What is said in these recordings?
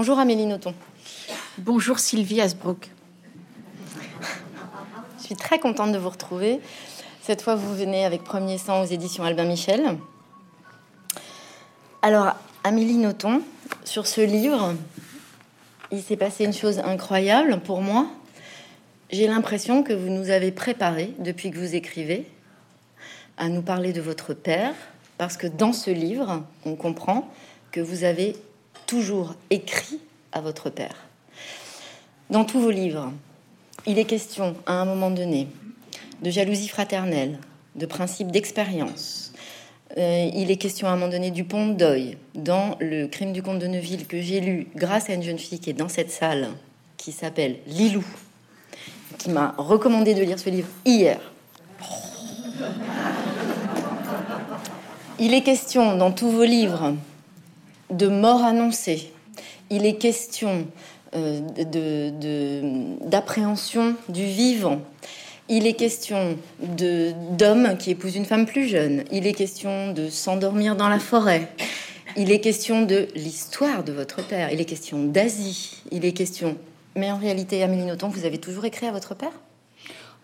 Bonjour Amélie Nothomb. Bonjour Sylvie Asbrook. Je suis très contente de vous retrouver. Cette fois, vous venez avec Premier Sang aux éditions Albin Michel. Alors, Amélie Nothomb, sur ce livre, il s'est passé une chose incroyable pour moi. J'ai l'impression que vous nous avez préparé, depuis que vous écrivez, à nous parler de votre père, parce que dans ce livre, on comprend que vous avez toujours écrit à votre père. Dans tous vos livres, il est question, à un moment donné, de jalousie fraternelle, de principe d'expérience. Euh, il est question à un moment donné du pont d'Oeil, dans le crime du comte de Neuville que j'ai lu grâce à une jeune fille qui est dans cette salle, qui s'appelle Lilou, qui m'a recommandé de lire ce livre hier. Il est question dans tous vos livres de mort annoncée. Il est question euh, d'appréhension du vivant. Il est question d'hommes qui épousent une femme plus jeune. Il est question de s'endormir dans la forêt. Il est question de l'histoire de votre père. Il est question d'Asie. Il est question. Mais en réalité, Amélie Nothomb, vous avez toujours écrit à votre père?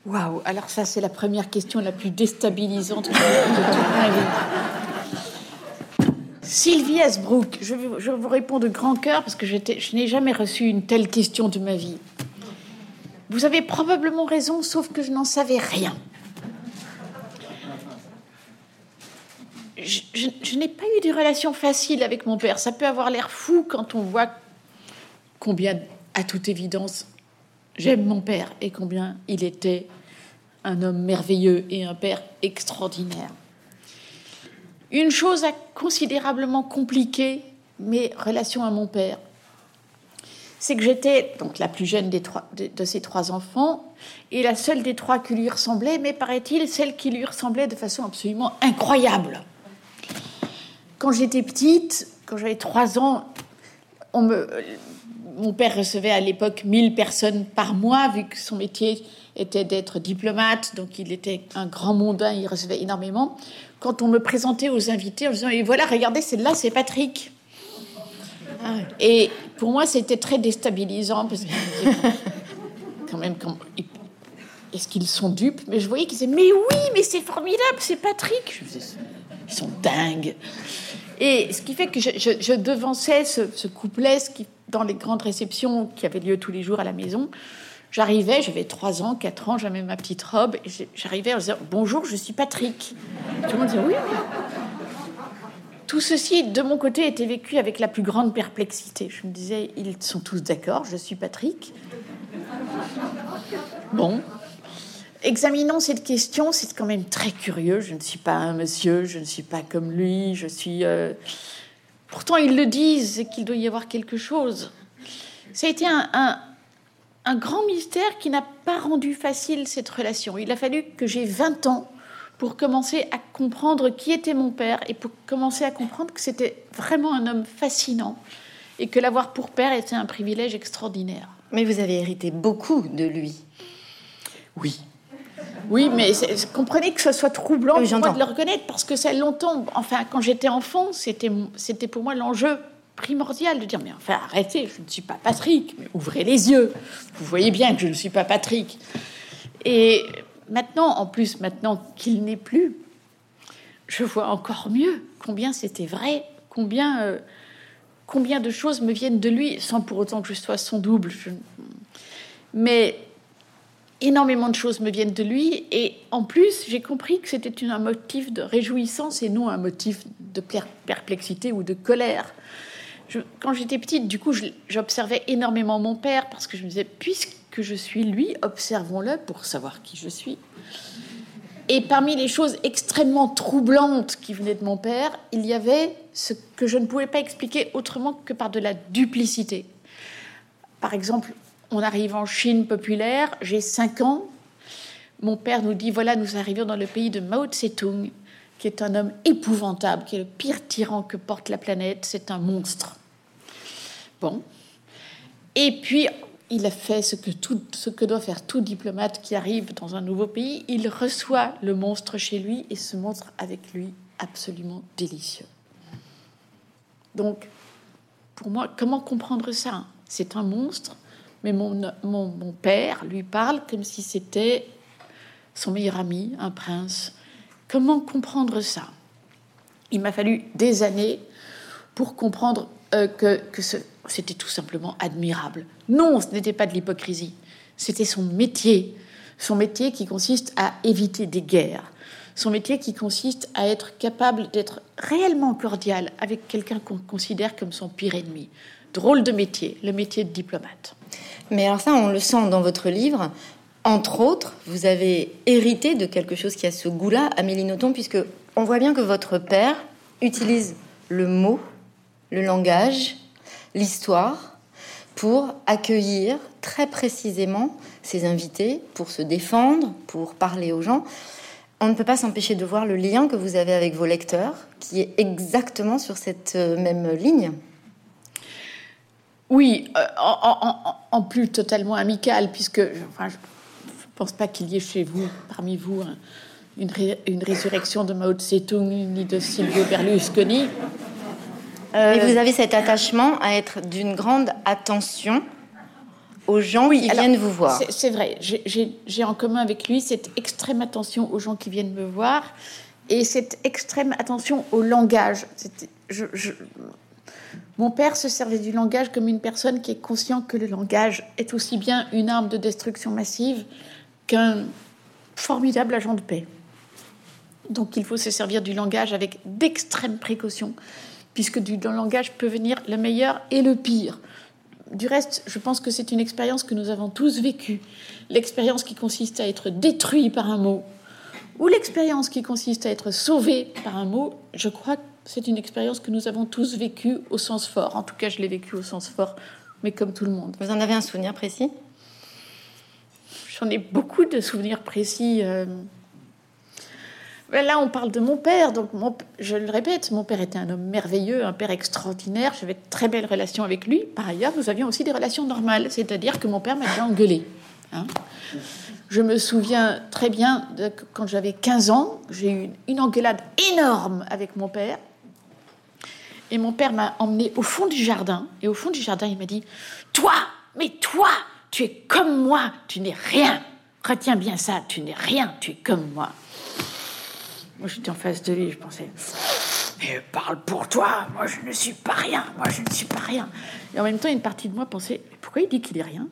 Waouh Alors ça, c'est la première question la plus déstabilisante Sylvie Asbrook, je, je, vous réponds de grand cœur parce que je n'ai jamais reçu une telle question de ma vie. Vous avez probablement raison, sauf que je n'en savais rien. Je, n'ai pas eu de relation facile avec mon père. Ça peut avoir l'air fou quand on voit combien, à toute évidence, j'aime mon père et combien il était un homme merveilleux et un père extraordinaire. Une chose a considérablement compliqué mes relations à mon père, c'est que j'étais donc la plus jeune des trois, de, de, ces trois enfants et la seule des trois qui lui ressemblait, mais paraît-il celle qui lui ressemblait de façon absolument incroyable. Quand j'étais petite, quand j'avais trois ans, on me, mon père recevait à l'époque 1000 personnes par mois, vu que son métier était d'être diplomate, donc il était un grand mondain, il recevait énormément quand on me présentait aux invités en disant Et voilà, regardez, celle-là, c'est Patrick. Ah Et pour moi, c'était très déstabilisant parce que quand même, est-ce qu'ils sont dupes? Mais je voyais qu'ils disaient Mais oui, mais c'est formidable, c'est Patrick. Ils sont dingues. Et ce qui fait que je, devançais ce, couplet dans les grandes réceptions qui avaient lieu tous les jours à la maison. J'arrivais, j'avais 3 ans, 4 ans, j'avais ma petite robe, et j'arrivais en disant Bonjour, je suis Patrick. Tout le monde disait Oui. Tout ceci, de mon côté, était vécu avec la plus grande perplexité. Je me disais Ils sont tous d'accord, je suis Patrick. Bon. Examinons cette question, c'est quand même très curieux. Je ne suis pas un monsieur, je ne suis pas comme lui, je suis. Euh, pourtant, ils le disent qu'il doit y avoir quelque chose. Ça a été un un grand mystère qui n'a pas rendu facile cette relation. Il a fallu que j'ai 20 ans pour commencer à comprendre qui était mon père et pour commencer à comprendre que c'était vraiment un homme fascinant et que l'avoir pour père était un privilège extraordinaire. Mais vous avez hérité beaucoup de lui. Oui. Oui, mais comprenez que ce soit troublant oui, de le reconnaître parce que ça longtemps, enfin, quand j'étais enfant, c'était pour moi l'enjeu primordial de dire mais enfin arrêtez, je ne suis pas Patrick, mais ouvrez les yeux. Vous voyez bien que je ne suis pas Patrick. Et maintenant, en plus, maintenant qu'il n'est plus, je vois encore mieux combien c'était vrai, combien, euh, combien de choses me viennent de lui, sans pour autant que je sois son double. Mais énormément de choses me viennent de lui, et en plus, j'ai compris que c'était un motif de réjouissance et non un motif de perplexité ou de colère quand j'étais petite, du coup, j'observais énormément mon père parce que je me disais, puisque je suis lui, observons-le pour savoir qui je suis. Et parmi les choses extrêmement troublantes qui venaient de mon père, il y avait ce que je ne pouvais pas expliquer autrement que par de la duplicité. Par exemple, on arrive en Chine populaire, j'ai 5 ans, mon père nous dit, voilà, nous arrivons dans le pays de Mao Tse-tung, qui est un homme épouvantable, qui est le pire tyran que porte la planète, c'est un monstre. Bon. Et puis, il a fait ce que, tout, ce que doit faire tout diplomate qui arrive dans un nouveau pays. Il reçoit le monstre chez lui et ce monstre avec lui absolument délicieux. Donc, pour moi, comment comprendre ça? C'est un monstre, mais mon, mon, mon, père lui parle comme si c'était son meilleur ami, un prince. Comment comprendre ça? Il m'a fallu des années pour comprendre euh, que, que c'était tout simplement admirable. Non, ce n'était pas de l'hypocrisie, c'était son métier. Son métier qui consiste à éviter des guerres. Son métier qui consiste à être capable d'être réellement cordial avec quelqu'un qu'on considère comme son pire ennemi. Drôle de métier, le métier de diplomate. Mais alors ça, on le sent dans votre livre. Entre autres, vous avez hérité de quelque chose qui a ce goût-là, Amélie Nothomb, puisque on voit bien que votre père utilise le mot, le langage, l'histoire pour accueillir très précisément ses invités, pour se défendre, pour parler aux gens. On ne peut pas s'empêcher de voir le lien que vous avez avec vos lecteurs, qui est exactement sur cette euh, même ligne. Oui, euh, en, plus totalement amical, puisque pense pas qu'il y ait chez vous, parmi vous, une, une, résurrection de Mao Tse-tung ni de Silvio Berlusconi. Mais vous avez cet attachement à être d'une grande attention aux gens qui viennent vous voir. C'est vrai, j'ai en commun avec lui cette extrême attention aux gens qui viennent me voir et cette extrême attention au langage. Je, mon père se servait du langage comme une personne qui est conscient que le langage est aussi bien une arme de destruction massive qu'un formidable agent de paix. Donc il faut se servir du langage avec d'extrêmes précautions puisque du langage peut venir le meilleur et le pire. Du reste, je pense que c'est une expérience que nous avons tous vécue. L'expérience qui consiste à être détruit par un mot, ou l'expérience qui consiste à être sauvé par un mot, je crois que c'est une expérience que nous avons tous vécue au sens fort. En tout cas, je l'ai vécue au sens fort, mais comme tout le monde. Vous en avez un souvenir précis? J'en ai beaucoup de souvenirs précis. Euh, Là, on parle de mon père, donc je le répète, mon père était un homme merveilleux, un père extraordinaire. J'avais de très belles relations avec lui. Par ailleurs, nous avions aussi des relations normales, c'est-à-dire que mon père m'avait engueulé. Hein. Je me souviens très bien de quand j'avais 15 ans, j'ai eu une engueulade énorme avec mon père. Et mon père m'a emmené au fond du jardin. Et au fond du jardin, il m'a dit Toi, mais toi, tu es comme moi, tu n'es rien. Retiens bien ça, tu n'es rien, tu es comme moi. Moi, j'étais en face de lui, je pensais, mais parle pour toi, moi je ne suis pas rien, moi je ne suis pas rien. Et en même temps, une partie de moi pensait, pourquoi il dit qu'il est rien?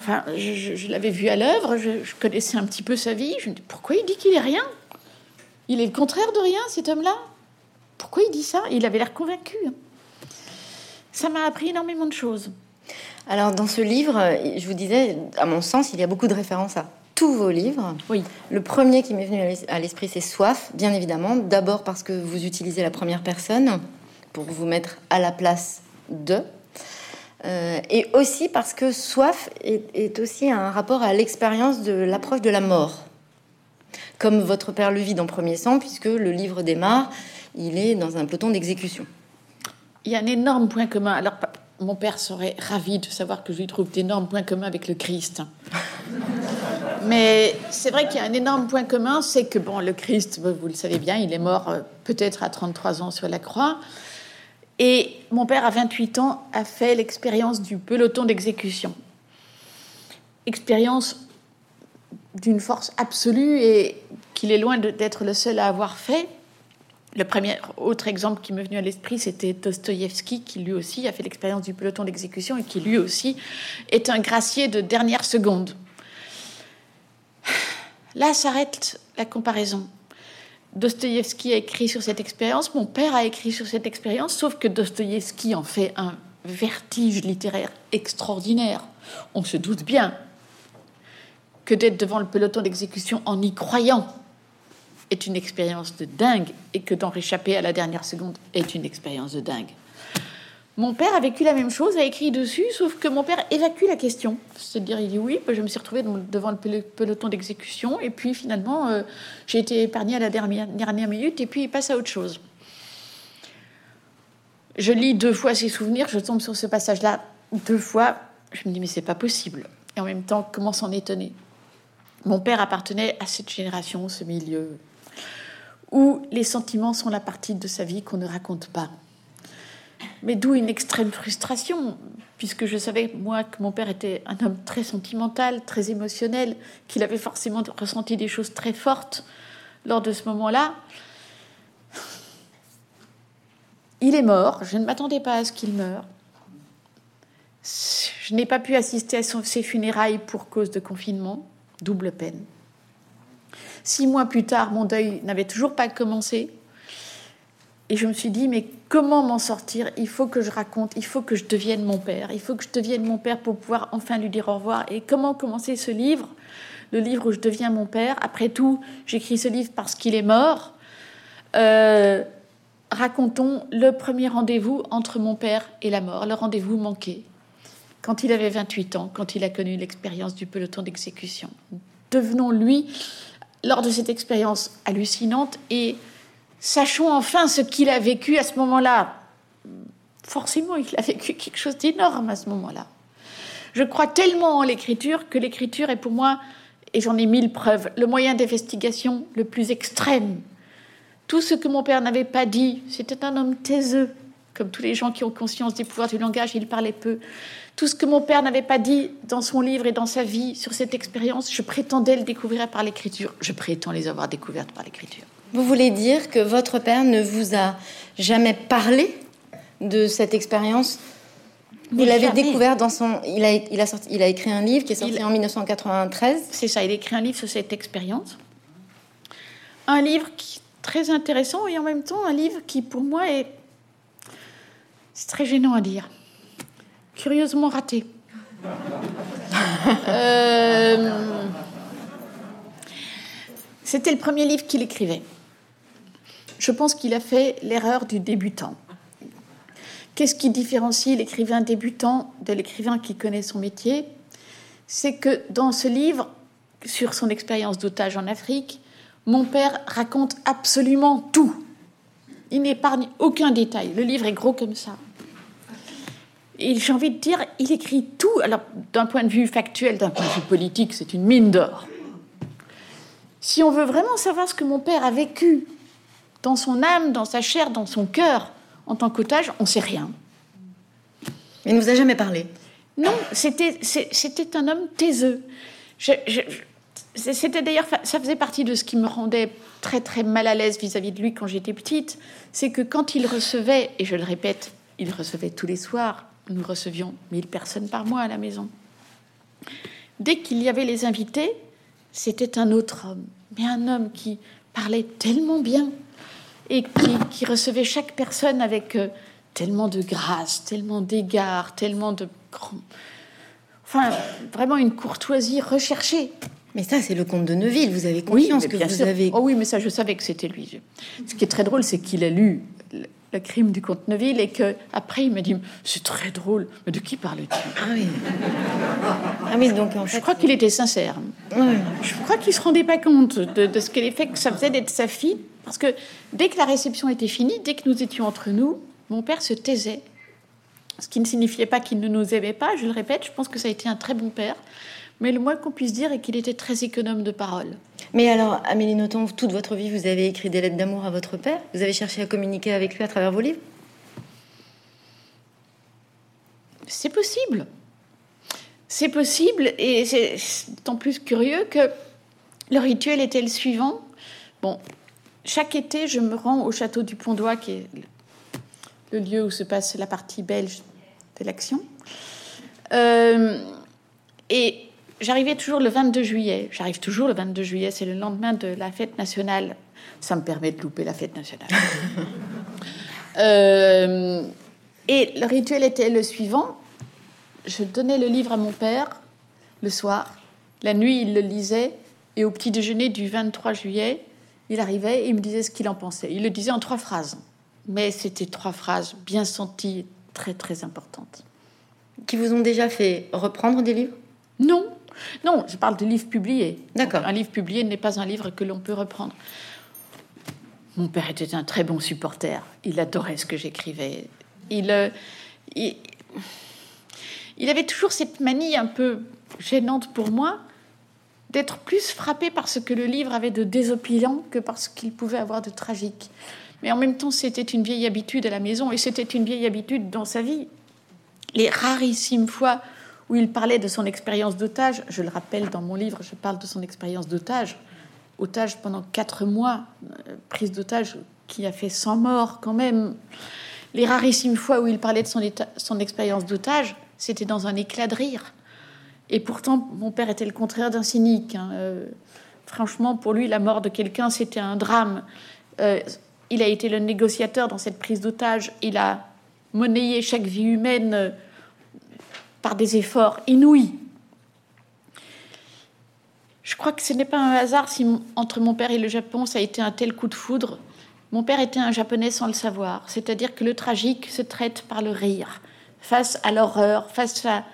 Enfin, je, l'avais vu à l'œuvre, je, connaissais un petit peu sa vie, je me dis, pourquoi il dit qu'il est rien? Il est le contraire de rien, cet homme-là? Pourquoi il dit ça? Il avait l'air convaincu. Hein. Ça m'a appris énormément de choses. Alors, dans ce livre, je vous disais, à mon sens, il y a beaucoup de références à tous vos livres. Oui. Le premier qui m'est venu à l'esprit, c'est Soif, bien évidemment. D'abord parce que vous utilisez la première personne pour vous mettre à la place de. Euh, et aussi parce que Soif est, aussi un rapport à l'expérience de l'approche de la mort. Comme votre père le vit dans Premier Sang, puisque le livre démarre, il est dans un peloton d'exécution. Il y a un énorme point commun. Alors, mon père serait ravi de savoir que je lui trouve d'énormes points communs avec le Christ. Mais c'est vrai qu'il y a un énorme point commun, c'est que bon, le Christ, vous le savez bien, il est mort euh, peut-être à 33 ans sur la croix. Et mon père, à 28 ans, a fait l'expérience du peloton d'exécution. Expérience d'une force absolue et qu'il est loin d'être le seul à avoir fait. Le premier autre exemple qui m'est venu à l'esprit, c'était Dostoïevski, qui lui aussi a fait l'expérience du peloton d'exécution et qui lui aussi est un gracier de dernière seconde. Là s'arrête la comparaison. Dostoïevski a écrit sur cette expérience, mon père a écrit sur cette expérience, sauf que Dostoïevski en fait un vertige littéraire extraordinaire. On se doute bien que d'être devant le peloton d'exécution en y croyant est une expérience de dingue et que d'en réchapper à la dernière seconde est une expérience de dingue. Mon père a vécu la même chose, a écrit dessus, sauf que mon père évacue la question. C'est-à-dire, il dit oui, je me suis retrouvé devant le peloton d'exécution, et puis finalement, euh, j'ai été épargné à la dernière, minute, et puis il passe à autre chose. Je lis deux fois ses souvenirs, je tombe sur ce passage-là deux fois, je me dis mais c'est pas possible. Et en même temps, comment s'en étonner? Mon père appartenait à cette génération, ce milieu, où les sentiments sont la partie de sa vie qu'on ne raconte pas Mais d'où une extrême frustration, puisque je savais, moi, que mon père était un homme très sentimental, très émotionnel, qu'il avait forcément ressenti des choses très fortes lors de ce moment-là. Il est mort, je ne m'attendais pas à ce qu'il meure. Je n'ai pas pu assister à ses funérailles pour cause de confinement, double peine. Six mois plus tard, mon deuil n'avait toujours pas commencé. Et je me suis dit, mais comment m'en sortir? Il faut que je raconte, il faut que je devienne mon père, il faut que je devienne mon père pour pouvoir enfin lui dire au revoir. Et comment commencer ce livre? Le livre où je deviens mon père. Après tout, j'écris ce livre parce qu'il est mort. Euh, racontons le premier rendez-vous entre mon père et la mort, le rendez-vous manqué, quand il avait 28 ans, quand il a connu l'expérience du peloton d'exécution. Devenons lui lors de cette expérience hallucinante et sachons enfin ce qu'il a vécu à ce moment-là. Forcément, il a vécu quelque chose d'énorme à ce moment-là. Je crois tellement en l'écriture que l'écriture est pour moi, et j'en ai mille preuves, le moyen d'investigation le plus extrême. Tout ce que mon père n'avait pas dit, c'était un homme taiseux, comme tous les gens qui ont conscience des pouvoirs du langage, il parlait peu. Tout ce que mon père n'avait pas dit dans son livre et dans sa vie sur cette expérience, je prétendais le découvrir par l'écriture. Je prétends les avoir découvertes par l'écriture. Vous voulez dire que votre père ne vous a jamais parlé de cette expérience? Vous l'avez découvert dans son. Il a, il, a sorti, il a écrit un livre qui est sorti en 1993. C'est ça, il a écrit un livre sur cette expérience. Un livre qui très intéressant et en même temps un livre qui, pour moi, est. C'est très gênant à dire curieusement raté. Euh, c'était le premier livre qu'il écrivait. Je pense qu'il a fait l'erreur du débutant. Qu'est-ce qui différencie l'écrivain débutant de l'écrivain qui connaît son métier? C'est que dans ce livre, sur son expérience d'otage en Afrique, mon père raconte absolument tout. Il n'épargne aucun détail. Le livre est gros comme ça. Et j'ai envie de dire, il écrit tout. Alors, d'un point de vue factuel, d'un point de vue politique, c'est une mine d'or. Si on veut vraiment savoir ce que mon père a vécu dans son âme, dans sa chair, dans son cœur, en tant qu'otage, on ne sait rien. Il ne vous a jamais parlé Non, c'était, c'était un homme taiseux. c'était d'ailleurs, ça faisait partie de ce qui me rendait très très mal à l'aise vis-à-vis de lui quand j'étais petite, c'est que quand il recevait, et je le répète, il recevait tous les soirs nous recevions 1000 personnes par mois à la maison. Dès qu'il y avait les invités, c'était un autre homme, mais un homme qui parlait tellement bien et qui, recevait chaque personne avec euh, tellement de grâce, tellement d'égard, tellement de... Enfin, vraiment une courtoisie recherchée. Mais ça, c'est le comte de Neuville. Vous avez confiance que vous avez. Oh oui, mais ça, je savais que c'était lui. Ce qui est très drôle, c'est qu'il a lu le crime du comte Neuville et que après il me dit c'est très drôle mais de qui parles-tu ah oui. Ah oui donc je crois qu'il était sincère. je crois qu'il se rendait pas compte de, ce que l'effet que ça faisait d'être sa fille parce que dès que la réception était finie dès que nous étions entre nous mon père se taisait. Ce qui ne signifiait pas qu'il ne nous aimait pas je le répète je pense que ça a été un très bon père mais le moins qu'on puisse dire est qu'il était très économe de parole. Mais alors, Amélie Nothomb, toute votre vie, vous avez écrit des lettres d'amour à votre père? Vous avez cherché à communiquer avec lui à travers vos livres? C'est possible. C'est possible, et c'est d'autant plus curieux que le rituel était le suivant. Bon, chaque été, je me rends au château du Pont d'Oie, qui est le lieu où se passe la partie belge de l'action. Euh, et j'arrivais toujours le 22 juillet. J'arrive toujours le 22 juillet, c'est le lendemain de la fête nationale. Ça me permet de louper la fête nationale. Euh, et le rituel était le suivant. Je donnais le livre à mon père le soir. La nuit, il le lisait. Et au petit déjeuner du 23 juillet, il arrivait et il me disait ce qu'il en pensait. Il le disait en trois phrases. Mais c'était trois phrases bien senties, très très importantes. Qui vous ont déjà fait reprendre des livres? Non, non, je parle de livres publiés. D'accord. Un livre publié n'est pas un livre que l'on peut reprendre. Mon père était un très bon supporter. Il adorait ce que j'écrivais. Il, euh, il, avait toujours cette manie un peu gênante pour moi d'être plus frappé par ce que le livre avait de désopilant que par ce qu'il pouvait avoir de tragique. Mais en même temps, c'était une vieille habitude à la maison et c'était une vieille habitude dans sa vie. Les rarissimes fois où il parlait de son expérience d'otage, je le rappelle dans mon livre, je parle de son expérience d'otage, otage pendant quatre mois, euh, prise d'otage qui a fait 100 morts quand même. Les rarissimes fois où il parlait de son, son expérience d'otage, c'était dans un éclat de rire. Et pourtant, mon père était le contraire d'un cynique. Hein. Euh, franchement, pour lui, la mort de quelqu'un, c'était un drame. Euh, il a été le négociateur dans cette prise d'otage. Il a monnayé chaque vie humaine par des efforts inouïs. Je crois que ce n'est pas un hasard si entre mon père et le Japon, ça a été un tel coup de foudre. Mon père était un japonais sans le savoir, c'est-à-dire que le tragique se traite par le rire. Face à l'horreur, face à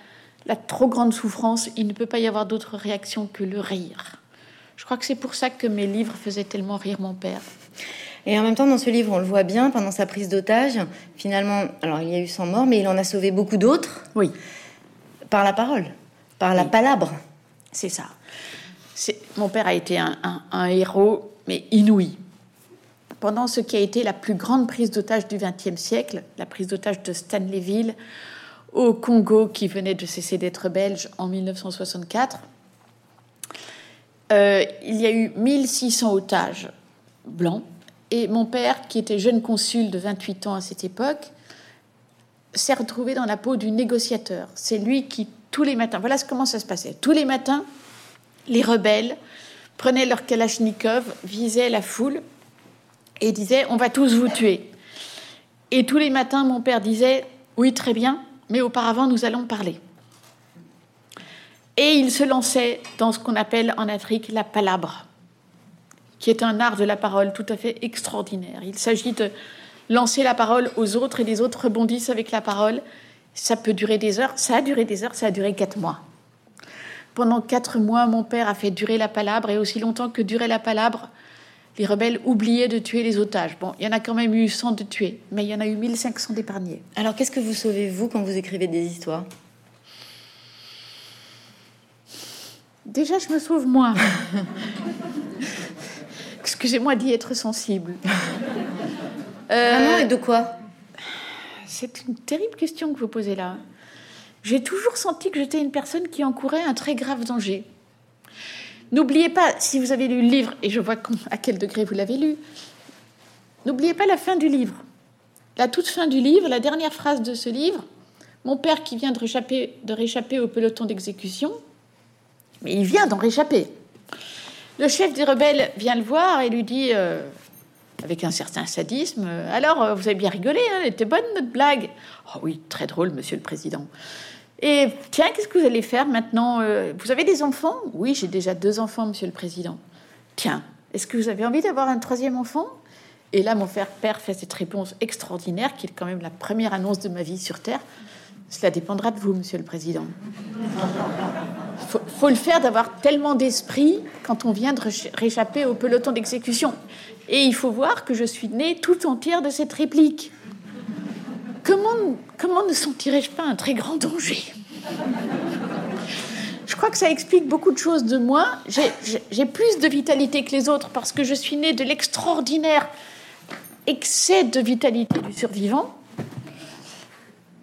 la trop grande souffrance, il ne peut pas y avoir d'autre réaction que le rire. Je crois que c'est pour ça que mes livres faisaient tellement rire mon père. Et en même temps, dans ce livre, on le voit bien, pendant sa prise d'otage, finalement, alors il y a eu 100 morts, mais il en a sauvé beaucoup d'autres. Oui. Par la parole, par la palabre. C'est ça. Mon père a été un, un héros, mais inouï. Pendant ce qui a été la plus grande prise d'otage du XXe siècle, la prise d'otage de Stanleyville, au Congo qui venait de cesser d'être belge en 1964. Euh, il y a eu 1600 otages blancs et mon père, qui était jeune consul de 28 ans à cette époque, s'est retrouvé dans la peau du négociateur. C'est lui qui, tous les matins, voilà comment ça se passait. Tous les matins, les rebelles prenaient leur kalachnikov, visaient la foule et disaient On va tous vous tuer. Et tous les matins, mon père disait Oui, très bien, mais auparavant nous allons parler. Et il se lançait dans ce qu'on appelle en Afrique la palabre, qui est un art de la parole tout à fait extraordinaire. Il s'agit de lancer la parole aux autres et les autres rebondissent avec la parole. Ça peut durer des heures, ça a duré des heures, ça a duré quatre mois. Pendant quatre mois, mon père a fait durer la palabre et aussi longtemps que durait la palabre, les rebelles oubliaient de tuer les otages. Bon, il y en a quand même eu 100 de tués, mais il y en a eu 1500 d'épargnés. Alors, qu'est-ce que vous sauvez, vous, quand vous écrivez des histoires? Déjà, je me sauve moi. Excusez-moi d'y être sensible. Euh, et de quoi C'est une terrible question que vous posez là. J'ai toujours senti que j'étais une personne qui encourait un très grave danger. N'oubliez pas, si vous avez lu le livre, et je vois à quel degré vous l'avez lu, n'oubliez pas la fin du livre. La toute fin du livre, la dernière phrase de ce livre, mon père qui vient de réchapper, de réchapper au peloton d'exécution, mais il vient d'en réchapper. Le chef des rebelles vient le voir et lui dit, euh, avec un certain sadisme, Alors, euh, vous avez bien rigolé, hein, elle était bonne notre blague. Oh oui, très drôle, monsieur le président. Et tiens, qu'est-ce que vous allez faire maintenant euh, Vous avez des enfants? Oui, j'ai déjà deux enfants, monsieur le président. Tiens, est-ce que vous avez envie d'avoir un troisième enfant? Et là, mon père fait cette réponse extraordinaire, qui est quand même la première annonce de ma vie sur Terre. Cela dépendra de vous, monsieur le président. Faut, faut le faire d'avoir tellement d'esprit quand on vient de réchapper au peloton d'exécution. Et il faut voir que je suis née tout entière de cette réplique. Comment, comment ne sentirais-je pas un très grand danger? Je crois que ça explique beaucoup de choses de moi. J'ai plus de vitalité que les autres parce que je suis née de l'extraordinaire excès de vitalité du survivant.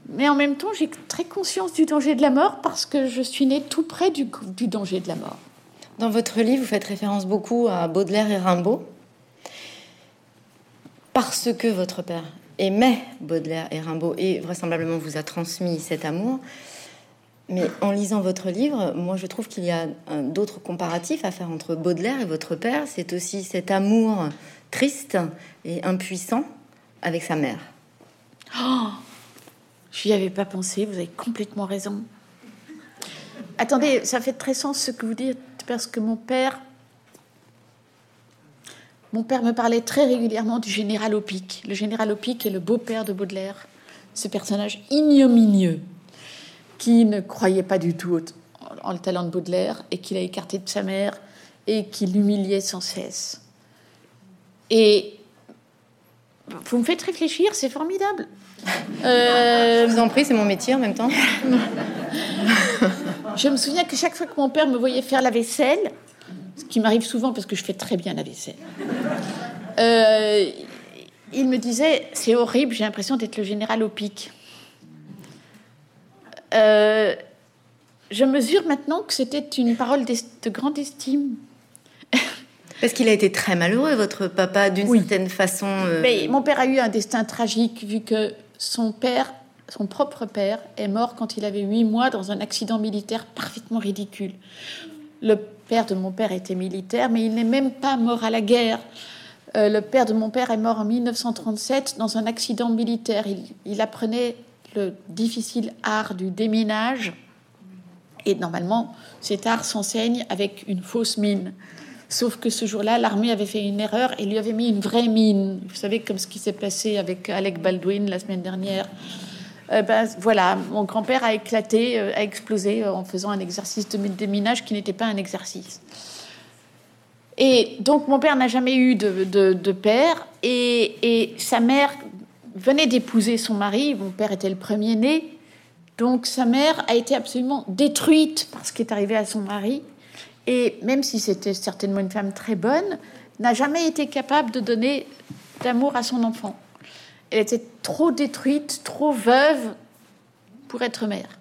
Mais en même temps, j'ai très conscience du danger de la mort parce que je suis née tout près du, du danger de la mort. Dans votre livre, vous faites référence beaucoup à Baudelaire et Rimbaud parce que votre père aimait Baudelaire et Rimbaud et vraisemblablement vous a transmis cet amour. Mais en lisant votre livre, moi je trouve qu'il y a d'autres comparatifs à faire entre Baudelaire et votre père. C'est aussi cet amour triste et impuissant avec sa mère. Oh, je n'y avais pas pensé, vous avez complètement raison. Attendez, ça fait très sens ce que vous dites, parce que mon père mon père me parlait très régulièrement du général Opic. Le général Opic est le beau-père de Baudelaire, ce personnage ignominieux qui ne croyait pas du tout en le talent de Baudelaire et qu'il a écarté de sa mère et qui l'humiliait sans cesse. Et vous me faites réfléchir, c'est formidable. Euh... Je vous en prie, c'est mon métier en même temps. je me souviens que chaque fois que mon père me voyait faire la vaisselle, ce qui m'arrive souvent parce que je fais très bien la vaisselle. Euh, il me disait C'est horrible, j'ai l'impression d'être le général au pic. Euh, je mesure maintenant que c'était une parole de grande estime. Parce qu'il a été très malheureux, votre papa, d'une certaine façon. Euh, Mais mon père a eu un destin tragique, vu que son père, son propre père, est mort quand il avait huit mois dans un accident militaire parfaitement ridicule. Le père de mon père était militaire, mais il n'est même pas mort à la guerre. Euh, le père de mon père est mort en 1937 dans un accident militaire. il apprenait le difficile art du déminage. Et normalement, cet art s'enseigne avec une fausse mine. Sauf que ce jour-là, l'armée avait fait une erreur et lui avait mis une vraie mine. Vous savez, comme ce qui s'est passé avec Alec Baldwin la semaine dernière. Euh, ben, voilà, mon grand-père a éclaté, euh, a explosé en faisant un exercice de déminage qui n'était pas un exercice. Et donc, mon père n'a jamais eu de, père. Et, et, sa mère venait d'épouser son mari. Mon père était le premier-né. Donc, sa mère a été absolument détruite par ce qui est arrivé à son mari et même si c'était certainement une femme très bonne, n'a jamais été capable de donner d'amour à son enfant. Elle était trop détruite, trop veuve pour être mère.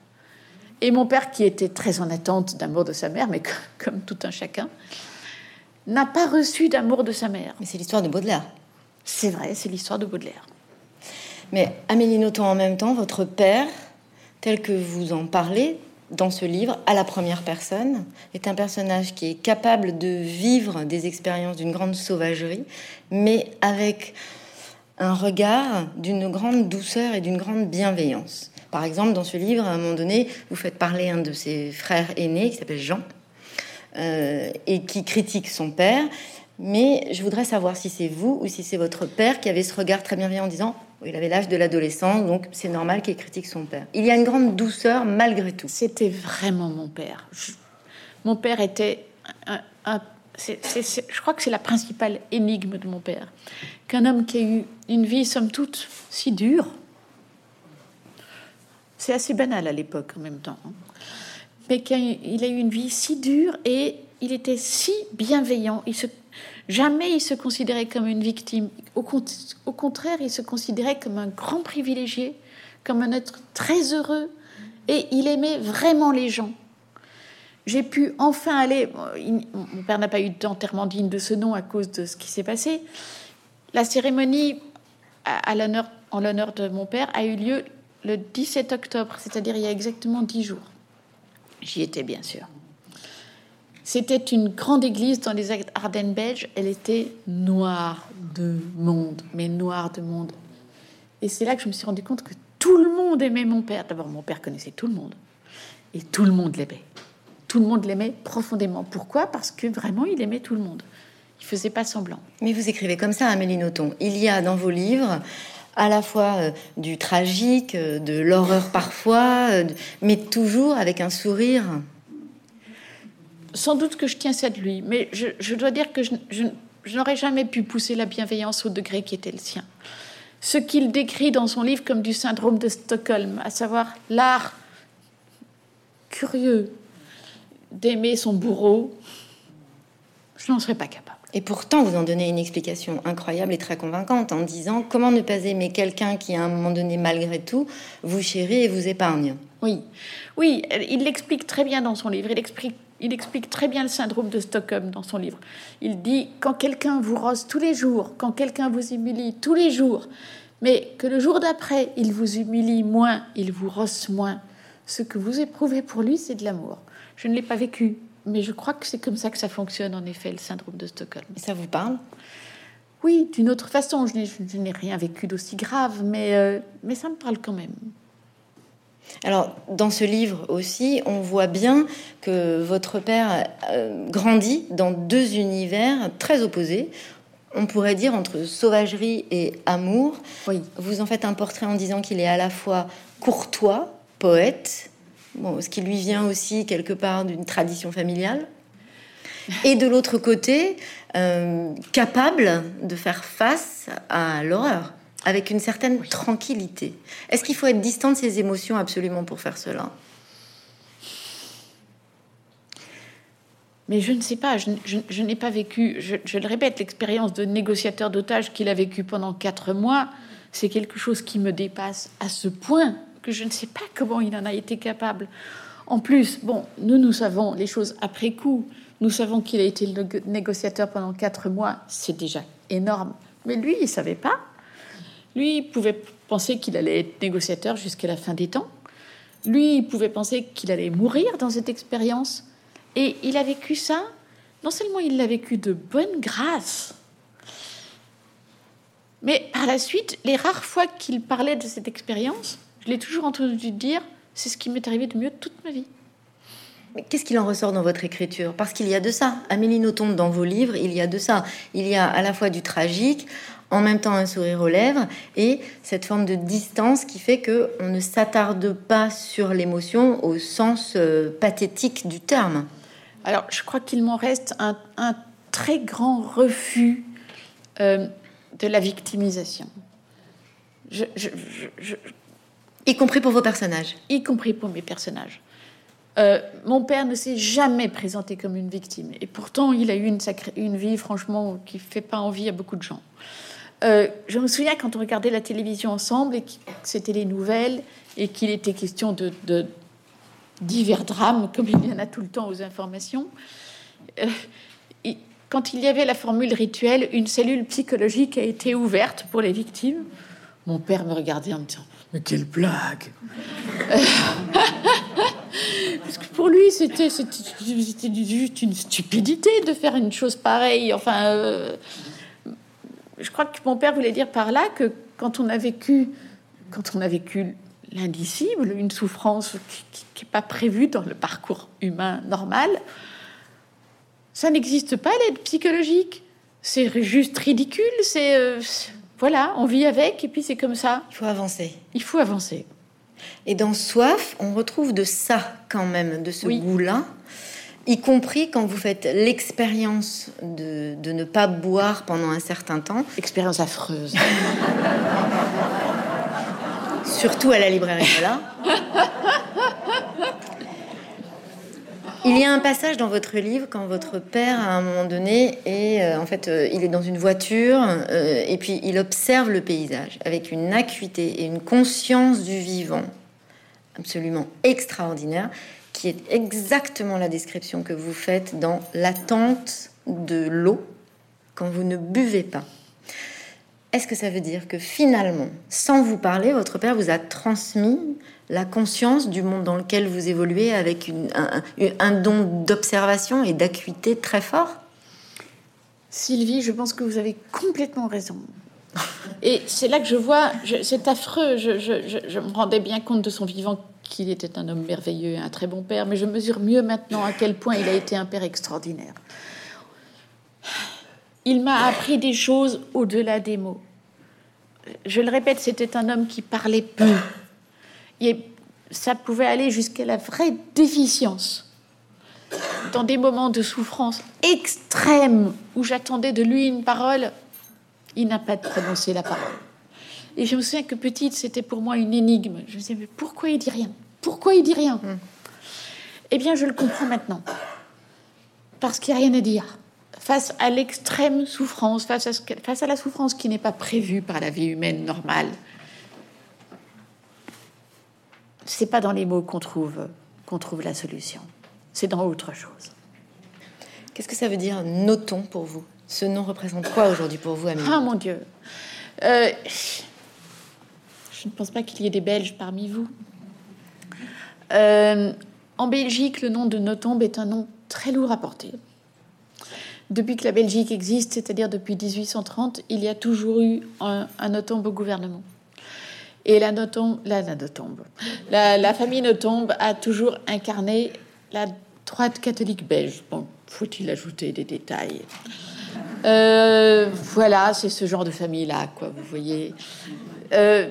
Et mon père, qui était très en attente d'amour de sa mère, mais comme tout un chacun, n'a pas reçu d'amour de sa mère. Mais c'est l'histoire de Baudelaire. C'est vrai, c'est l'histoire de Baudelaire. Mais Amélie Nothomb, en même temps, votre père, tel que vous en parlez, dans ce livre, à la première personne, est un personnage qui est capable de vivre des expériences d'une grande sauvagerie, mais avec un regard d'une grande douceur et d'une grande bienveillance. Par exemple, dans ce livre, à un moment donné, vous faites parler un de ses frères aînés, qui s'appelle Jean, euh, et qui critique son père. Mais je voudrais savoir si c'est vous ou si c'est votre père qui avait ce regard très bienveillant en disant il avait l'âge de l'adolescence, donc c'est normal qu'il critique son père. Il y a une grande douceur malgré tout. C'était vraiment mon père. mon père était un, je crois que c'est la principale énigme de mon père. Qu'un homme qui a eu une vie, somme toute, si dure, c'est assez banal à l'époque en même temps, hein. mais qu'il a eu une vie si dure et il était si bienveillant, il se Jamais il se considérait comme une victime. Au, contraire, il se considérait comme un grand privilégié, comme un être très heureux, et il aimait vraiment les gens. J'ai pu enfin aller. Mon père n'a pas eu d'enterrement digne de ce nom à cause de ce qui s'est passé. La cérémonie en l'honneur de mon père a eu lieu le 17 octobre, c'est-à-dire il y a exactement dix jours. J'y étais bien sûr. C'était une grande église dans les Ardennes belges. Elle était noire de monde, mais noire de monde. Et c'est là que je me suis rendu compte que tout le monde aimait mon père. D'abord, mon père connaissait tout le monde. Et tout le monde l'aimait. Tout le monde l'aimait profondément. Pourquoi? Parce que vraiment, il aimait tout le monde. Il faisait pas semblant. Mais vous écrivez comme ça, Amélie Nothomb. Il y a dans vos livres à la fois euh, du tragique, euh, de l'horreur parfois, euh, mais toujours avec un sourire sans doute que je tiens ça de lui, mais je, dois dire que je, n'aurais jamais pu pousser la bienveillance au degré qui était le sien. Ce qu'il décrit dans son livre comme du syndrome de Stockholm, à savoir l'art curieux d'aimer son bourreau, je n'en serais pas capable. Et pourtant, vous en donnez une explication incroyable et très convaincante en disant comment ne pas aimer quelqu'un qui, à un moment donné, malgré tout, vous chérit et vous épargne? Oui, oui, il l'explique très bien dans son livre. Il explique il explique très bien le syndrome de Stockholm dans son livre. Il dit quand quelqu'un vous rose tous les jours, quand quelqu'un vous humilie tous les jours, mais que le jour d'après, il vous humilie moins, il vous rosse moins, ce que vous éprouvez pour lui, c'est de l'amour. Je ne l'ai pas vécu, mais je crois que c'est comme ça que ça fonctionne, en effet, le syndrome de Stockholm. Et ça vous parle? Oui, d'une autre façon. Je n'ai rien vécu d'aussi grave, mais, euh, mais ça me parle quand même. Alors, dans ce livre aussi, on voit bien que votre père euh, grandit dans deux univers très opposés. On pourrait dire entre sauvagerie et amour. Oui. Vous en faites un portrait en disant qu'il est à la fois courtois, poète, bon, ce qui lui vient aussi quelque part d'une tradition familiale, et de l'autre côté, euh, capable de faire face à l'horreur avec une certaine tranquillité. Est-ce qu'il faut être distant de ses émotions absolument pour faire cela? Mais je ne sais pas, je, n'ai pas vécu, je, le répète, l'expérience de négociateur d'otages qu'il a vécu pendant quatre mois, c'est quelque chose qui me dépasse à ce point que je ne sais pas comment il en a été capable. En plus, bon, nous, nous savons les choses après coup. Nous savons qu'il a été le négociateur pendant quatre mois, c'est déjà énorme. Mais lui, il ne savait pas. Lui, il pouvait penser qu'il allait être négociateur jusqu'à la fin des temps. Lui, il pouvait penser qu'il allait mourir dans cette expérience. Et il a vécu ça, non seulement il l'a vécu de bonne grâce, mais par la suite, les rares fois qu'il parlait de cette expérience, je l'ai toujours entendu dire, c'est ce qui m'est arrivé de mieux toute ma vie. Mais qu'est-ce qu'il en ressort dans votre écriture? Parce qu'il y a de ça. Amélie Nothomb, dans vos livres, il y a de ça. Il y a à la fois du tragique, en même temps un sourire aux lèvres et cette forme de distance qui fait que on ne s'attarde pas sur l'émotion au sens euh, pathétique du terme. Alors, je crois qu'il m'en reste un, très grand refus euh, de la victimisation. y compris pour vos personnages. Y compris pour mes personnages. Euh, mon père ne s'est jamais présenté comme une victime. Et pourtant, il a eu une, une vie, franchement, qui fait pas envie à beaucoup de gens. Euh, je me souviens quand on regardait la télévision ensemble et que c'était les nouvelles et qu'il était question de, divers drames, comme il y en a tout le temps aux informations. Euh, quand il y avait la formule rituelle, une cellule psychologique a été ouverte pour les victimes. Mon père me regardait en me disant Mais quelle blague Parce que pour lui, c'était juste une stupidité de faire une chose pareille. Enfin, euh, je crois que mon père voulait dire par là que quand on a vécu, quand on a vécu l'indicible, une souffrance qui n'est pas prévue dans le parcours humain normal, ça n'existe pas l'aide psychologique. C'est juste ridicule. C'est euh, voilà, on vit avec et puis c'est comme ça. Il faut avancer. Il faut avancer. Et dans Soif, on retrouve de ça quand même, de ce goût-là y compris quand vous faites l'expérience de, ne pas boire pendant un certain temps. Expérience affreuse. Surtout à la librairie là. Il y a un passage dans votre livre quand votre père, à un moment donné, est euh, en fait, euh, il est dans une voiture euh, et puis il observe le paysage avec une acuité et une conscience du vivant absolument extraordinaire qui est exactement la description que vous faites dans l'attente de l'eau quand vous ne buvez pas. Est-ce que ça veut dire que finalement, sans vous parler, votre père vous a transmis la conscience du monde dans lequel vous évoluez avec un, don d'observation et d'acuité très fort? Sylvie, je pense que vous avez complètement raison. Et c'est là que je vois, c'est affreux, je, je, me rendais bien compte de son vivant qu'il était un homme merveilleux, un très bon père, mais je mesure mieux maintenant à quel point il a été un père extraordinaire. Il m'a appris des choses au-delà des mots. Je le répète, c'était un homme qui parlait peu. Et ça pouvait aller jusqu'à la vraie déficience. Dans des moments de souffrance extrême où j'attendais de lui une parole, il n'a pas prononcé la parole. Et je me souviens que petite, c'était pour moi une énigme. Je me disais, mais pourquoi il dit rien? Pourquoi il dit rien? Mm. Eh bien, je le comprends maintenant. Parce qu'il n'y a rien à dire. Face à l'extrême souffrance, face à, face à la souffrance qui n'est pas prévue par la vie humaine normale, c'est pas dans les mots qu'on trouve, qu'on trouve la solution. C'est dans autre chose. Qu'est-ce que ça veut dire notons pour vous? Ce nom représente quoi aujourd'hui pour vous, Amélie? Ah mon Dieu euh, je ne pense pas qu'il y ait des Belges parmi vous. Euh, en Belgique, le nom de Notombe est un nom très lourd à porter. Depuis que la Belgique existe, c'est-à-dire depuis 1830, il y a toujours eu un, un Notombe au gouvernement. Et la Notombe, la, la, la, famille Notombe a toujours incarné la droite catholique belge. Bon, faut-il ajouter des détails? Euh, Voilà, c'est ce genre de famille-là, quoi, vous voyez. Euh,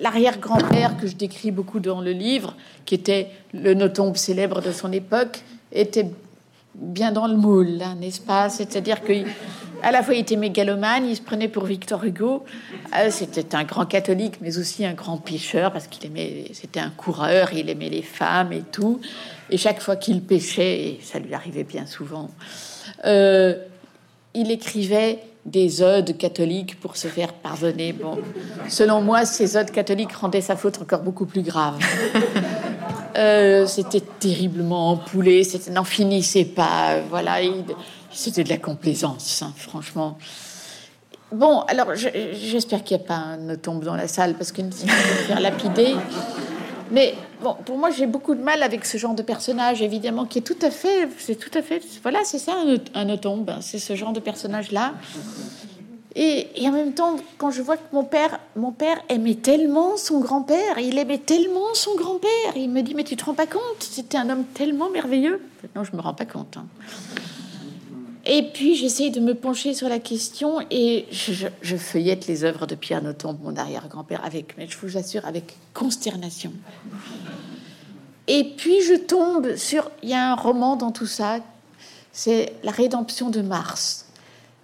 l'arrière-grand-père que je décris beaucoup dans le livre, qui était le notombe célèbre de son époque, était bien dans le moule, n'est-ce pas? C'est-à-dire que à la fois il était mégalomane, il se prenait pour Victor Hugo. Euh, c'était un grand catholique, mais aussi un grand pêcheur parce qu'il aimait, c'était un coureur, il aimait les femmes et tout. Et chaque fois qu'il pêchait, et ça lui arrivait bien souvent, euh, il écrivait des odes catholiques pour se faire pardonner. Bon, selon moi, ces odes catholiques rendaient sa faute encore beaucoup plus grave. Euh, c'était terriblement empoulé, c'était n'en finissait pas. Voilà, c'était de la complaisance, hein, franchement. Bon, alors j'espère qu'il n'y a pas un tombe dans la salle parce sinon on va faire lapider. Mais bon, pour moi, j'ai beaucoup de mal avec ce genre de personnage, évidemment, qui est tout à fait, c'est tout à fait, voilà, c'est ça un, un tombe, hein, c'est ce genre de personnage-là. Et, et, en même temps, quand je vois que mon père, mon père aimait tellement son grand-père, il aimait tellement son grand-père, il me dit mais tu te rends pas compte, c'était un homme tellement merveilleux. Non, je me rends pas compte. Hein. Et puis j'essaye de me pencher sur la question et je, feuillette les œuvres de Pierre Nothomb, mon arrière-grand-père, avec, mais je vous assure, avec consternation. Et puis je tombe sur, il y a un roman dans tout ça, c'est La rédemption de Mars.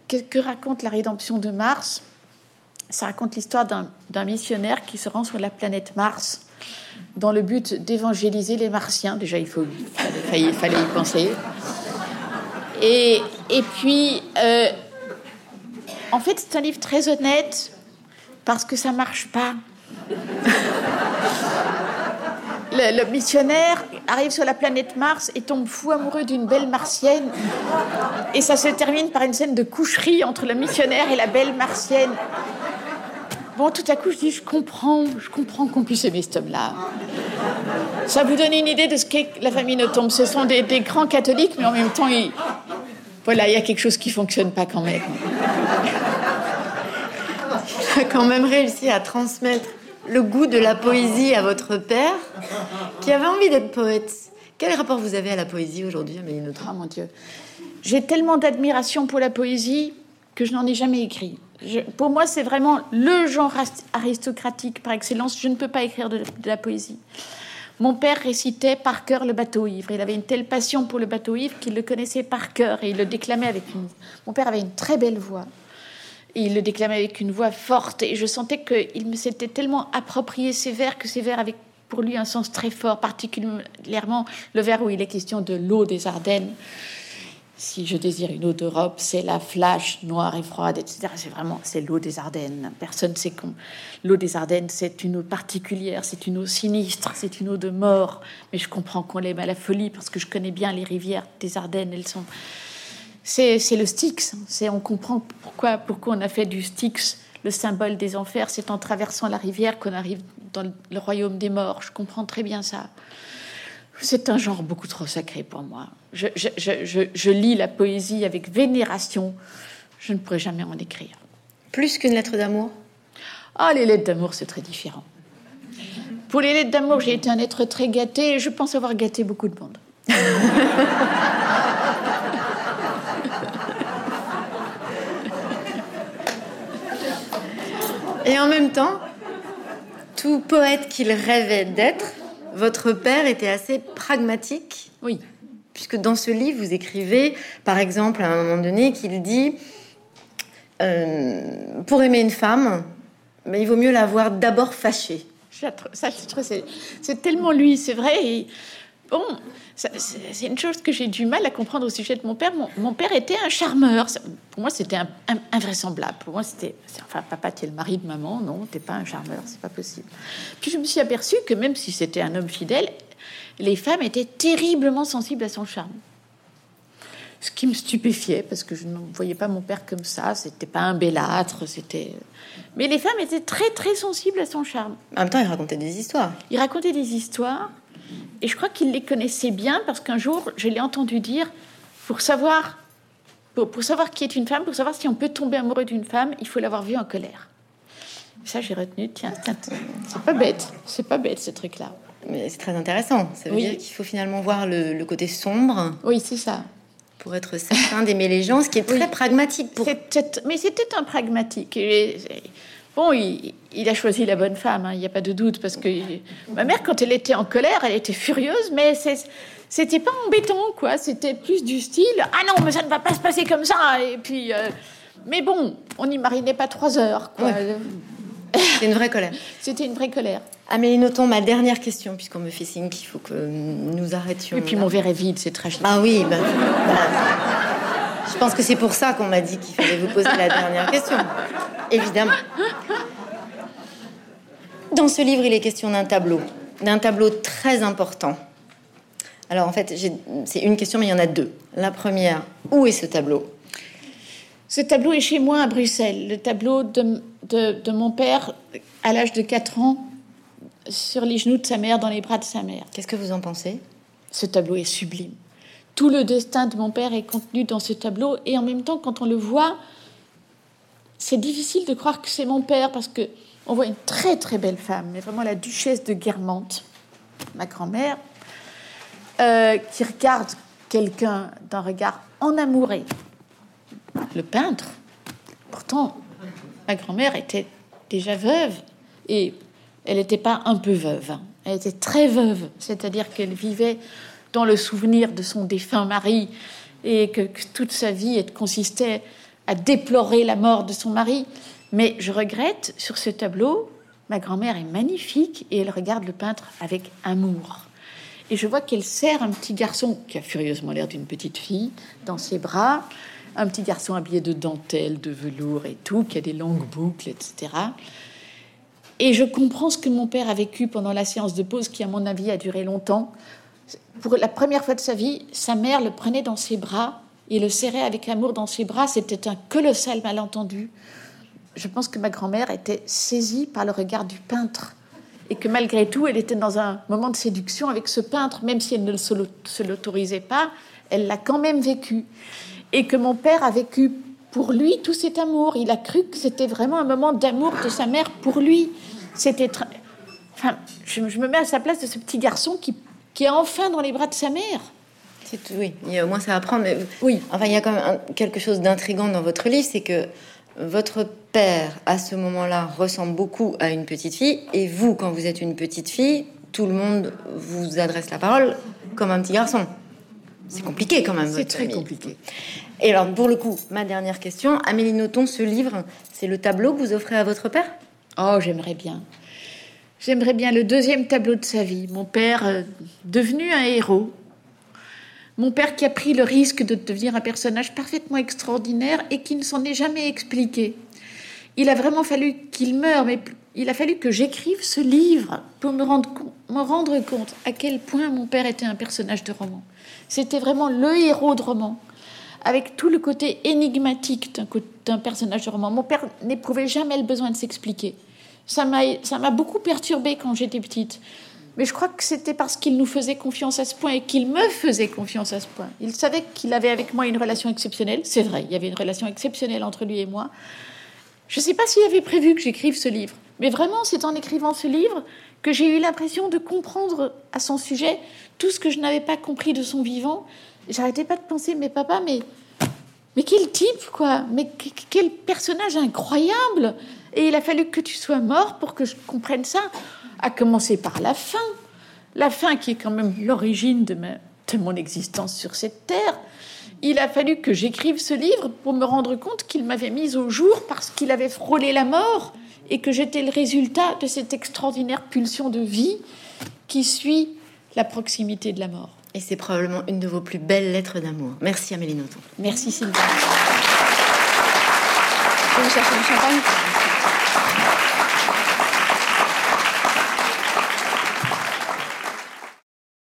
Que, que raconte la rédemption de Mars? Ça raconte l'histoire d'un missionnaire qui se rend sur la planète Mars dans le but d'évangéliser les Martiens. Déjà, il, faut, fallait, fallait y penser. Et, et puis, euh, en fait, c'est un livre très honnête parce que ça marche pas. Le, missionnaire arrive sur la planète Mars et tombe fou amoureux d'une belle martienne. Et ça se termine par une scène de coucherie entre le missionnaire et la belle martienne. Bon, tout à coup, je dis, je comprends, je comprends qu'on puisse aimer cet homme-là. Ça vous donne une idée de ce qu'est la famille Nothomb. Ce sont des, des, grands catholiques, mais en même temps, ils, voilà, il y a quelque chose qui fonctionne pas quand même. As quand même réussi à transmettre le goût de la poésie à votre père, qui avait envie d'être poète. Quel rapport vous avez à la poésie aujourd'hui, Amélie Nothomb? Oh mon Dieu. J'ai tellement d'admiration pour la poésie que je n'en ai jamais écrit. pour moi, c'est vraiment le genre aristocratique par excellence. Je ne peux pas écrire de la poésie. Mon père récitait par cœur le bateau ivre. Il avait une telle passion pour le bateau ivre qu'il le connaissait par cœur et il le déclamait avec une. Mon père avait une très belle voix. Et il le déclamait avec une voix forte et je sentais qu'il me s'était tellement approprié ces vers que ces vers avaient pour lui un sens très fort, particulièrement le vers où il est question de l'eau des Ardennes si je désire une eau d'Europe, c'est la flash noire et froide, etc. C'est vraiment, c'est l'eau des Ardennes. Personne ne sait qu'on. L'eau des Ardennes, c'est une eau particulière, c'est une eau sinistre, c'est une eau de mort. Mais je comprends qu'on l'aime à la folie parce que je connais bien les rivières des Ardennes. Elles sont. C'est, c'est le Styx. C'est, on comprend pourquoi, pourquoi on a fait du Styx le symbole des enfers. C'est en traversant la rivière qu'on arrive dans le royaume des morts. Je comprends très bien ça. C'est un genre beaucoup trop sacré pour moi. Je, lis la poésie avec vénération. Je ne pourrais jamais en écrire. Plus qu'une lettre d'amour? Ah, les lettres d'amour, c'est très différent. Pour les lettres d'amour, j'ai été un être très gâté et je pense avoir gâté beaucoup de monde. Et en même temps, tout poète qu'il rêvait d'être votre père était assez pragmatique. Oui. Puisque dans ce livre, vous écrivez, par exemple, à un moment donné, qu'il dit euh, Pour aimer une femme, mais il vaut mieux l'avoir d'abord fâchée. C'est tellement lui, c'est vrai. Bon, c'est une chose que j'ai du mal à comprendre au sujet de mon père. Mon, père était un charmeur. Pour moi, c'était invraisemblable. Pour moi, c'était. Enfin, papa, tu es le mari de maman. Non, t'es pas un charmeur, c'est pas possible. Puis je me suis aperçue que même si c'était un homme fidèle, les femmes étaient terriblement sensibles à son charme. Ce qui me stupéfiait, parce que je ne voyais pas mon père comme ça. C'était pas un bellâtre, c'était. Mais les femmes étaient très, très sensibles à son charme. En même temps, il racontait des histoires. Il racontait des histoires. Et je crois qu'il les connaissait bien parce qu'un jour, je l'ai entendu dire, pour savoir, pour, savoir qui est une femme, pour savoir si on peut tomber amoureux d'une femme, il faut l'avoir vue en colère. Ça, j'ai retenu. Tiens, c'est pas bête. C'est pas bête, ce truc-là. Mais c'est très intéressant. Ça veut dire qu'il faut finalement voir le, côté sombre. Oui, c'est ça. Pour être certain d'aimer les gens, ce qui est très pragmatique. Pour... mais c'était un pragmatique. Bon, il, a choisi la bonne femme, hein, il n'y a pas de doute, parce que ma mère, quand elle était en colère, elle était furieuse, mais c'était pas embêtant, quoi. C'était plus du style Ah non, mais ça ne va pas se passer comme ça. Et puis, euh, mais bon, on n'y marinait pas trois heures, quoi. C'est une vraie colère. C'était une vraie colère. Amélie, notons ma dernière question, puisqu'on me fait signe qu'il faut que nous arrêtions. Et puis mon verre est vide, c'est très Ah oui, bah, je pense que c'est pour ça qu'on m'a dit qu'il fallait vous poser la dernière question. Évidemment. Dans ce livre, il est question d'un tableau, d'un tableau très important. Alors en fait, c'est une question, mais il y en a deux. La première, où est ce tableau? Ce tableau est chez moi à Bruxelles, le tableau de, de mon père à l'âge de 4 ans sur les genoux de sa mère, dans les bras de sa mère. Qu'est-ce que vous en pensez? Ce tableau est sublime. Tout le destin de mon père est contenu dans ce tableau, et en même temps, quand on le voit, c'est difficile de croire que c'est mon père parce que on voit une très très belle femme, mais vraiment la duchesse de Guermantes, ma grand-mère, euh, qui regarde quelqu'un d'un regard enamouré. Le peintre. Pourtant, ma grand-mère était déjà veuve et elle n'était pas un peu veuve, hein. elle était très veuve, c'est-à-dire qu'elle vivait le souvenir de son défunt mari et que, toute sa vie consistait à déplorer la mort de son mari. Mais je regrette, sur ce tableau, ma grand-mère est magnifique et elle regarde le peintre avec amour. Et je vois qu'elle serre un petit garçon qui a furieusement l'air d'une petite fille dans ses bras, un petit garçon habillé de dentelle, de velours et tout, qui a des longues boucles, etc. Et je comprends ce que mon père a vécu pendant la séance de pause, qui, à mon avis, a duré longtemps. Pour la première fois de sa vie, sa mère le prenait dans ses bras et le serrait avec amour dans ses bras. C'était un colossal malentendu. Je pense que ma grand-mère était saisie par le regard du peintre et que malgré tout, elle était dans un moment de séduction avec ce peintre, même si elle ne se l'autorisait pas, elle l'a quand même vécu. Et que mon père a vécu pour lui tout cet amour. Il a cru que c'était vraiment un moment d'amour de sa mère pour lui. C'était enfin, je, me mets à sa place de ce petit garçon qui, qui est enfin dans les bras de sa mère. C'est oui, il y a, au moins ça va prendre. Mais oui, enfin, il y a quand même quelque chose d'intrigant dans votre livre, c'est que votre père, à ce moment-là, ressemble beaucoup à une petite fille, et vous, quand vous êtes une petite fille, tout le monde vous adresse la parole comme un petit garçon. C'est compliqué quand même. C'est très compliqué. Et alors, pour le coup, ma dernière question, Amélie Nothomb, ce livre, c'est le tableau que vous offrez à votre père? Oh, j'aimerais bien. J'aimerais bien le deuxième tableau de sa vie. Mon père, euh, devenu un héros. Mon père qui a pris le risque de devenir un personnage parfaitement extraordinaire et qui ne s'en est jamais expliqué. Il a vraiment fallu qu'il meure, mais il a fallu que j'écrive ce livre pour me rendre, me rendre compte à quel point mon père était un personnage de roman. C'était vraiment le héros de roman, avec tout le côté énigmatique d'un personnage de roman. Mon père n'éprouvait jamais le besoin de s'expliquer. Ça m'a beaucoup perturbée quand j'étais petite. Mais je crois que c'était parce qu'il nous faisait confiance à ce point et qu'il me faisait confiance à ce point. Il savait qu'il avait avec moi une relation exceptionnelle. C'est vrai, il y avait une relation exceptionnelle entre lui et moi. Je ne sais pas s'il avait prévu que j'écrive ce livre. Mais vraiment, c'est en écrivant ce livre que j'ai eu l'impression de comprendre à son sujet tout ce que je n'avais pas compris de son vivant. J'arrêtais pas de penser, mais papa, mais, mais quel type, quoi? Mais quel personnage incroyable Et il a fallu que tu sois mort pour que je comprenne ça, à commencer par la fin. La fin qui est quand même l'origine de, de mon existence sur cette terre. Il a fallu que j'écrive ce livre pour me rendre compte qu'il m'avait mise au jour parce qu'il avait frôlé la mort et que j'étais le résultat de cette extraordinaire pulsion de vie qui suit la proximité de la mort. Et c'est probablement une de vos plus belles lettres d'amour. Merci Amélie Nothomb. Merci Sylvain. Vous cherchez du champagne?